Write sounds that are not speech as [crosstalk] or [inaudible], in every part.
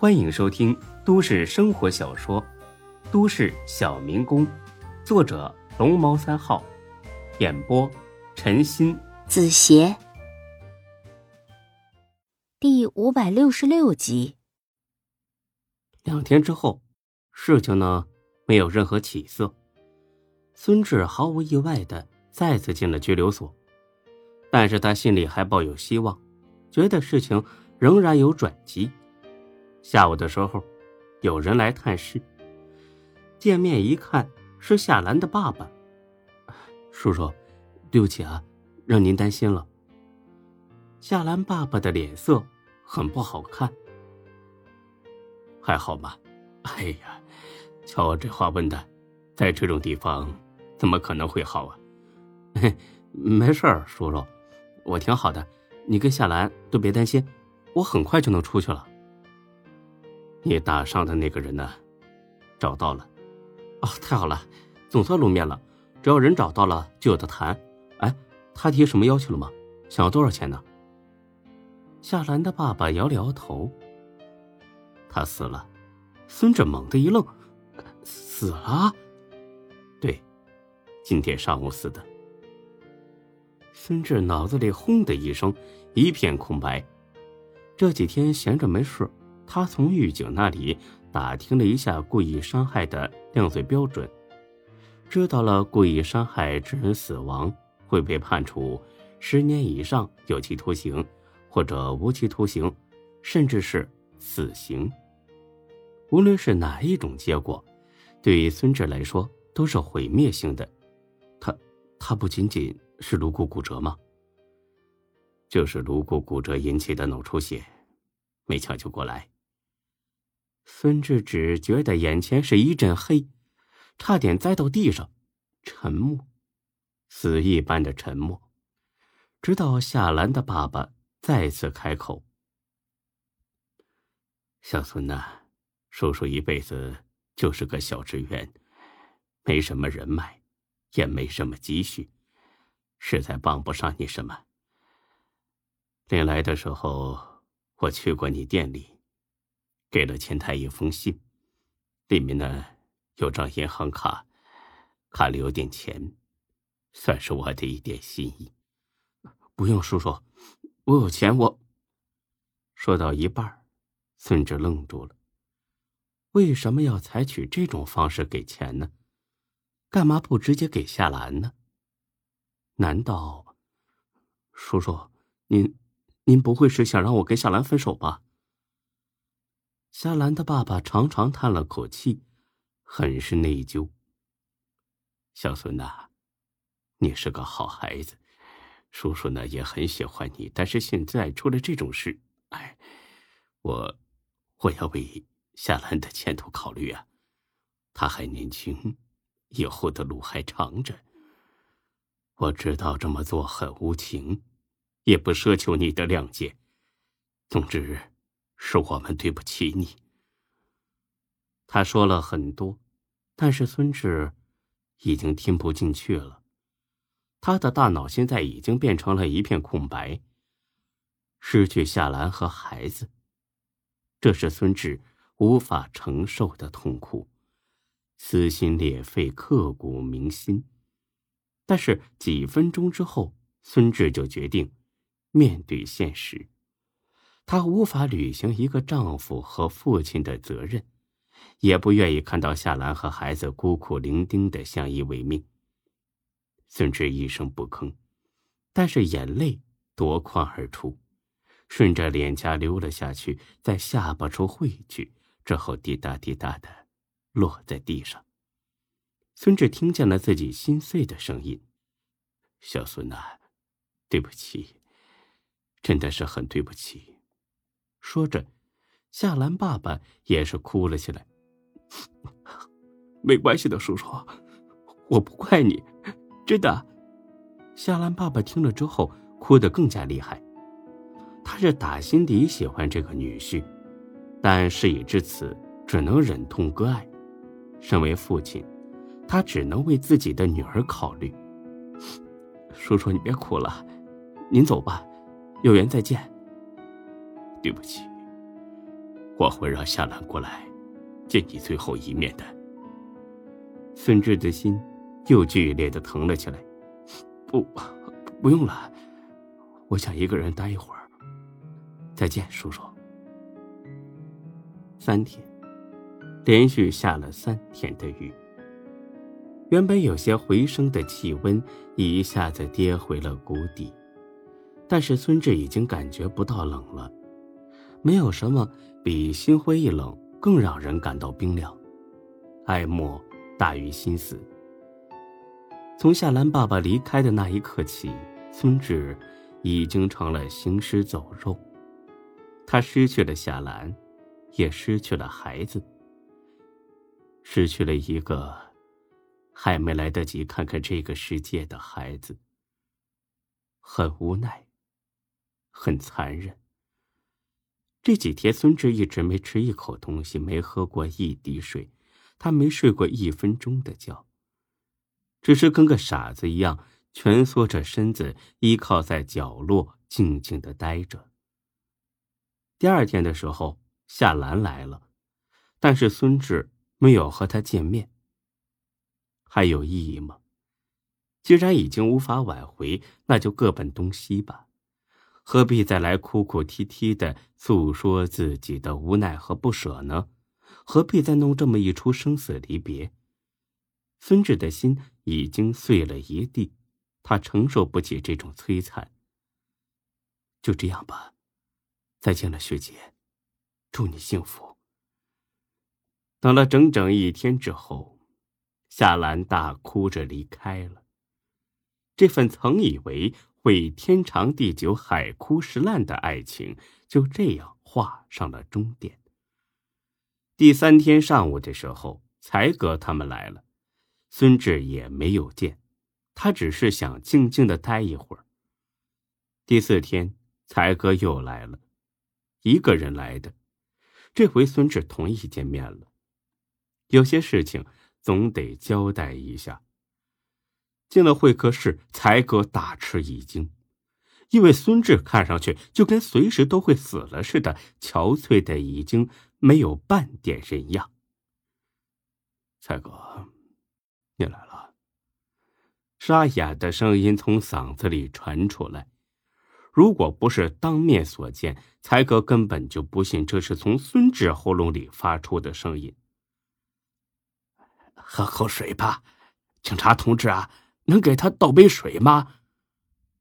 欢迎收听都市生活小说《都市小民工》，作者龙猫三号，演播陈鑫、子邪，第五百六十六集。两天之后，事情呢没有任何起色，孙志毫无意外的再次进了拘留所，但是他心里还抱有希望，觉得事情仍然有转机。下午的时候，有人来探视。见面一看，是夏兰的爸爸。叔叔，对不起啊，让您担心了。夏兰爸爸的脸色很不好看。还好吧？哎呀，瞧我这话问的，在这种地方，怎么可能会好啊？嘿 [laughs] 没事儿，叔叔，我挺好的。你跟夏兰都别担心，我很快就能出去了。你打伤的那个人呢？找到了，哦，太好了，总算露面了。只要人找到了，就有的谈。哎，他提什么要求了吗？想要多少钱呢？夏兰的爸爸摇了摇头。他死了。孙志猛地一愣，死了？对，今天上午死的。孙志脑子里轰的一声，一片空白。这几天闲着没事。他从狱警那里打听了一下故意伤害的量罪标准，知道了故意伤害致人死亡会被判处十年以上有期徒刑，或者无期徒刑，甚至是死刑。无论是哪一种结果，对于孙志来说都是毁灭性的。他，他不仅仅是颅骨骨折吗？就是颅骨骨折引起的脑出血，没抢救过来。孙志只觉得眼前是一阵黑，差点栽到地上，沉默，死一般的沉默。直到夏兰的爸爸再次开口：“小孙呐，叔叔一辈子就是个小职员，没什么人脉，也没什么积蓄，实在帮不上你什么。临来的时候，我去过你店里。”给了前台一封信，里面呢有张银行卡，卡里有点钱，算是我的一点心意。不用，叔叔，我有钱。我说到一半，孙志愣住了。为什么要采取这种方式给钱呢？干嘛不直接给夏兰呢？难道，叔叔，您您不会是想让我跟夏兰分手吧？夏兰的爸爸长长叹了口气，很是内疚。小孙呐，你是个好孩子，叔叔呢也很喜欢你。但是现在出了这种事，哎，我我要为夏兰的前途考虑啊。她还年轻，以后的路还长着。我知道这么做很无情，也不奢求你的谅解。总之。是我们对不起你。他说了很多，但是孙志已经听不进去了。他的大脑现在已经变成了一片空白。失去夏兰和孩子，这是孙志无法承受的痛苦，撕心裂肺，刻骨铭心。但是几分钟之后，孙志就决定面对现实。她无法履行一个丈夫和父亲的责任，也不愿意看到夏兰和孩子孤苦伶仃的相依为命。孙志一声不吭，但是眼泪夺眶而出，顺着脸颊流了下去，在下巴处汇聚，之后滴答滴答的落在地上。孙志听见了自己心碎的声音：“小孙呐，对不起，真的是很对不起。”说着，夏兰爸爸也是哭了起来。[laughs] 没关系的，叔叔，我不怪你，真的。夏兰爸爸听了之后，哭得更加厉害。他是打心底喜欢这个女婿，但事已至此，只能忍痛割爱。身为父亲，他只能为自己的女儿考虑。[laughs] 叔叔，你别哭了，您走吧，有缘再见。对不起，我会让夏兰过来见你最后一面的。孙志的心又剧烈的疼了起来。不，不用了，我想一个人待一会儿。再见，叔叔。三天，连续下了三天的雨。原本有些回升的气温一下子跌回了谷底，但是孙志已经感觉不到冷了。没有什么比心灰意冷更让人感到冰凉，爱莫大于心死。从夏兰爸爸离开的那一刻起，孙志已经成了行尸走肉。他失去了夏兰，也失去了孩子，失去了一个还没来得及看看这个世界的孩子。很无奈，很残忍。这几天，孙志一直没吃一口东西，没喝过一滴水，他没睡过一分钟的觉，只是跟个傻子一样蜷缩着身子，依靠在角落，静静的待着。第二天的时候，夏兰来了，但是孙志没有和他见面。还有意义吗？既然已经无法挽回，那就各奔东西吧。何必再来哭哭啼啼的诉说自己的无奈和不舍呢？何必再弄这么一出生死离别？孙志的心已经碎了一地，他承受不起这种摧残。就这样吧，再见了，学姐，祝你幸福。等了整整一天之后，夏兰大哭着离开了。这份曾以为……会天长地久、海枯石烂的爱情就这样画上了终点。第三天上午的时候，才哥他们来了，孙志也没有见，他只是想静静的待一会儿。第四天，才哥又来了，一个人来的，这回孙志同意见面了。有些事情总得交代一下。进了会客室，才哥大吃一惊，因为孙志看上去就跟随时都会死了似的，憔悴的已经没有半点人样。才哥，你来了。沙哑的声音从嗓子里传出来。如果不是当面所见，才哥根本就不信这是从孙志喉咙里发出的声音。喝口水吧，警察同志啊。能给他倒杯水吗？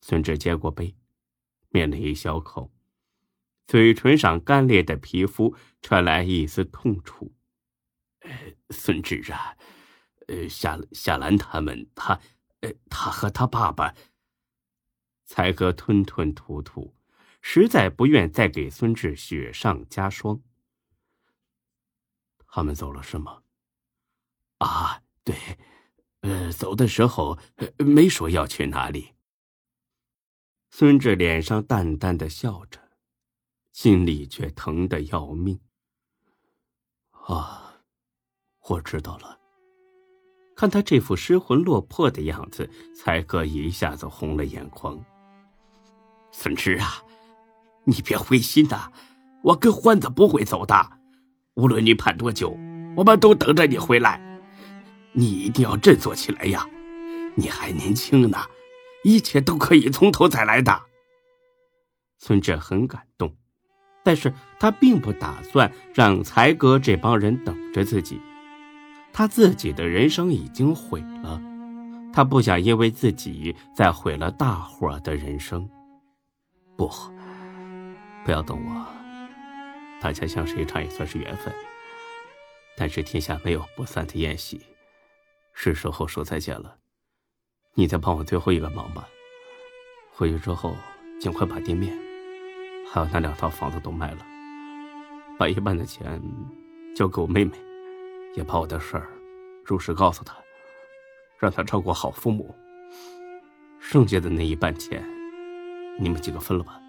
孙志接过杯，抿了一小口，嘴唇上干裂的皮肤传来一丝痛楚。呃，孙志啊，呃，夏夏兰他们，他，呃，他和他爸爸。才哥吞吞吐吐，实在不愿再给孙志雪上加霜。他们走了是吗？啊，对。呃，走的时候没说要去哪里。孙志脸上淡淡的笑着，心里却疼得要命。啊，我知道了。看他这副失魂落魄的样子，才哥一下子红了眼眶。孙志啊，你别灰心呐，我跟欢子不会走的，无论你盼多久，我们都等着你回来。你一定要振作起来呀！你还年轻呢，一切都可以从头再来的。孙志很感动，但是他并不打算让才哥这帮人等着自己。他自己的人生已经毁了，他不想因为自己再毁了大伙的人生。不，不要等我。大家相识一场也算是缘分，但是天下没有不散的宴席。是时候说再见了，你再帮我最后一个忙吧。回去之后，尽快把店面，还有那两套房子都卖了，把一半的钱交给我妹妹，也把我的事儿如实告诉她，让她照顾好父母。剩下的那一半钱，你们几个分了吧，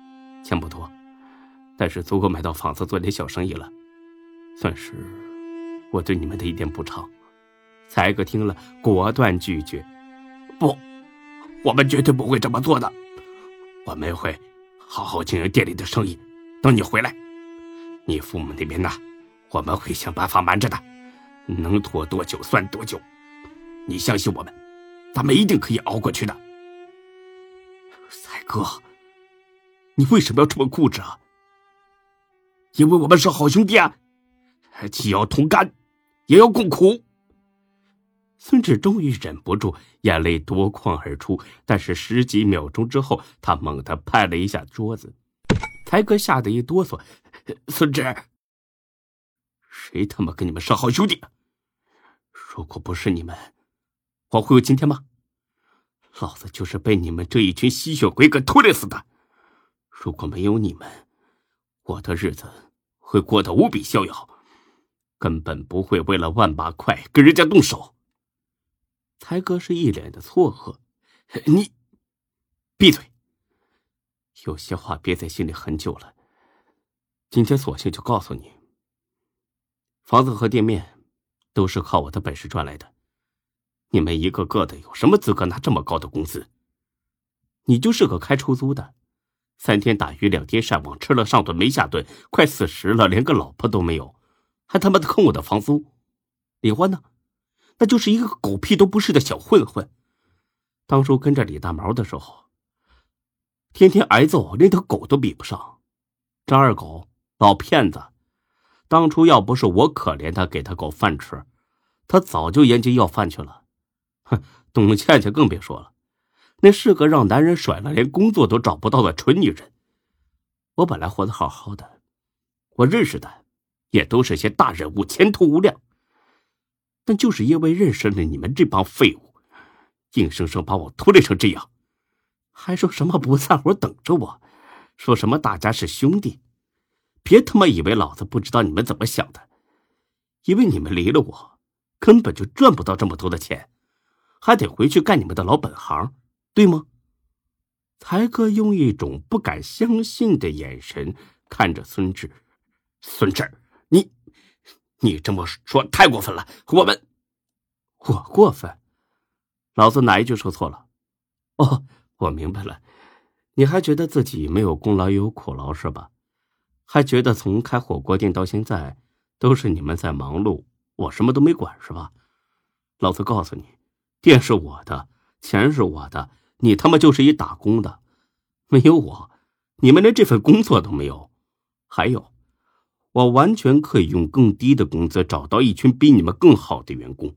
钱不多，但是足够买到房子做点小生意了，算是我对你们的一点补偿。才哥听了，果断拒绝：“不，我们绝对不会这么做的。我们会好好经营店里的生意，等你回来。你父母那边呢？我们会想办法瞒着的，能拖多久算多久。你相信我们，咱们一定可以熬过去的。才哥，你为什么要这么固执啊？因为我们是好兄弟啊，既要同甘，也要共苦。孙志终于忍不住，眼泪夺眶而出。但是十几秒钟之后，他猛地拍了一下桌子，才哥吓得一哆嗦。[laughs] 孙志，谁他妈跟你们是好兄弟？如果不是你们，我会有今天吗？老子就是被你们这一群吸血鬼给拖累死的。如果没有你们，我的日子会过得无比逍遥，根本不会为了万八块跟人家动手。才哥是一脸的错愕，你闭嘴！有些话憋在心里很久了，今天索性就告诉你。房子和店面都是靠我的本事赚来的，你们一个个的有什么资格拿这么高的工资？你就是个开出租的，三天打鱼两天晒网，吃了上顿没下顿，快四十了，连个老婆都没有，还他妈的坑我的房租，李欢呢？那就是一个狗屁都不是的小混混。当初跟着李大毛的时候，天天挨揍，连条狗都比不上。张二狗，老骗子，当初要不是我可怜他，给他狗饭吃，他早就沿街要饭去了。哼，董倩倩更别说了，那是个让男人甩了连工作都找不到的蠢女人。我本来活得好好的，我认识的也都是些大人物，前途无量。但就是因为认识了你们这帮废物，硬生生把我拖累成这样，还说什么不散伙等着我，说什么大家是兄弟，别他妈以为老子不知道你们怎么想的，因为你们离了我，根本就赚不到这么多的钱，还得回去干你们的老本行，对吗？才哥用一种不敢相信的眼神看着孙志，孙志，你这么说太过分了，我们，我过分？老子哪一句说错了？哦，我明白了，你还觉得自己没有功劳也有苦劳是吧？还觉得从开火锅店到现在都是你们在忙碌，我什么都没管是吧？老子告诉你，店是我的，钱是我的，你他妈就是一打工的，没有我，你们连这份工作都没有。还有。我完全可以用更低的工资找到一群比你们更好的员工，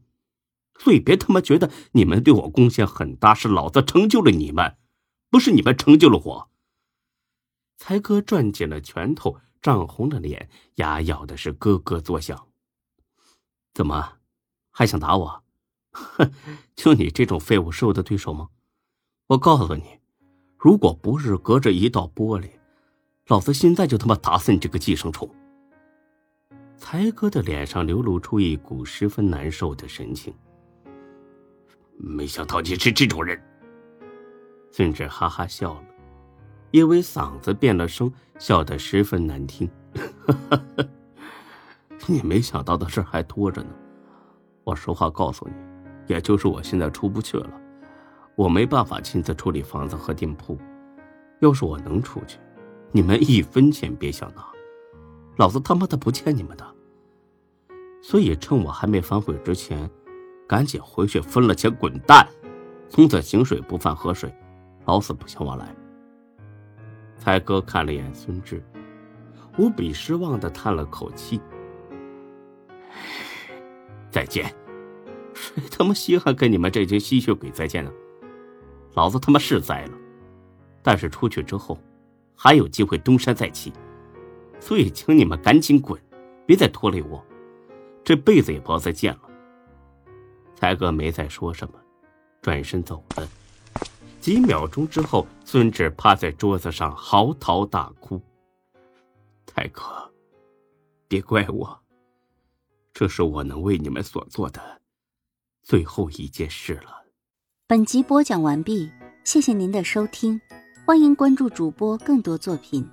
所以别他妈觉得你们对我贡献很大，是老子成就了你们，不是你们成就了我。才哥攥紧了拳头，涨红了脸，牙咬的是咯咯作响。怎么，还想打我？哼，[laughs] 就你这种废物是我的对手吗？我告诉你，如果不是隔着一道玻璃，老子现在就他妈打死你这个寄生虫！才哥的脸上流露出一股十分难受的神情。没想到你是这种人。孙志哈哈笑了，因为嗓子变了声，笑得十分难听。[laughs] 你没想到的事还多着呢。我实话告诉你，也就是我现在出不去了，我没办法亲自处理房子和店铺。要是我能出去，你们一分钱别想拿。老子他妈的不欠你们的，所以趁我还没反悔之前，赶紧回去分了钱滚蛋！从此井水不犯河水，老死不相往来。才哥看了眼孙志，无比失望的叹了口气：“再见。”谁他妈稀罕跟你们这群吸血鬼再见呢？老子他妈是栽了，但是出去之后，还有机会东山再起。所以，请你们赶紧滚，别再拖累我，这辈子也不要再见了。才哥没再说什么，转身走了。几秒钟之后，孙志趴在桌子上嚎啕大哭：“才哥，别怪我，这是我能为你们所做的最后一件事了。”本集播讲完毕，谢谢您的收听，欢迎关注主播更多作品。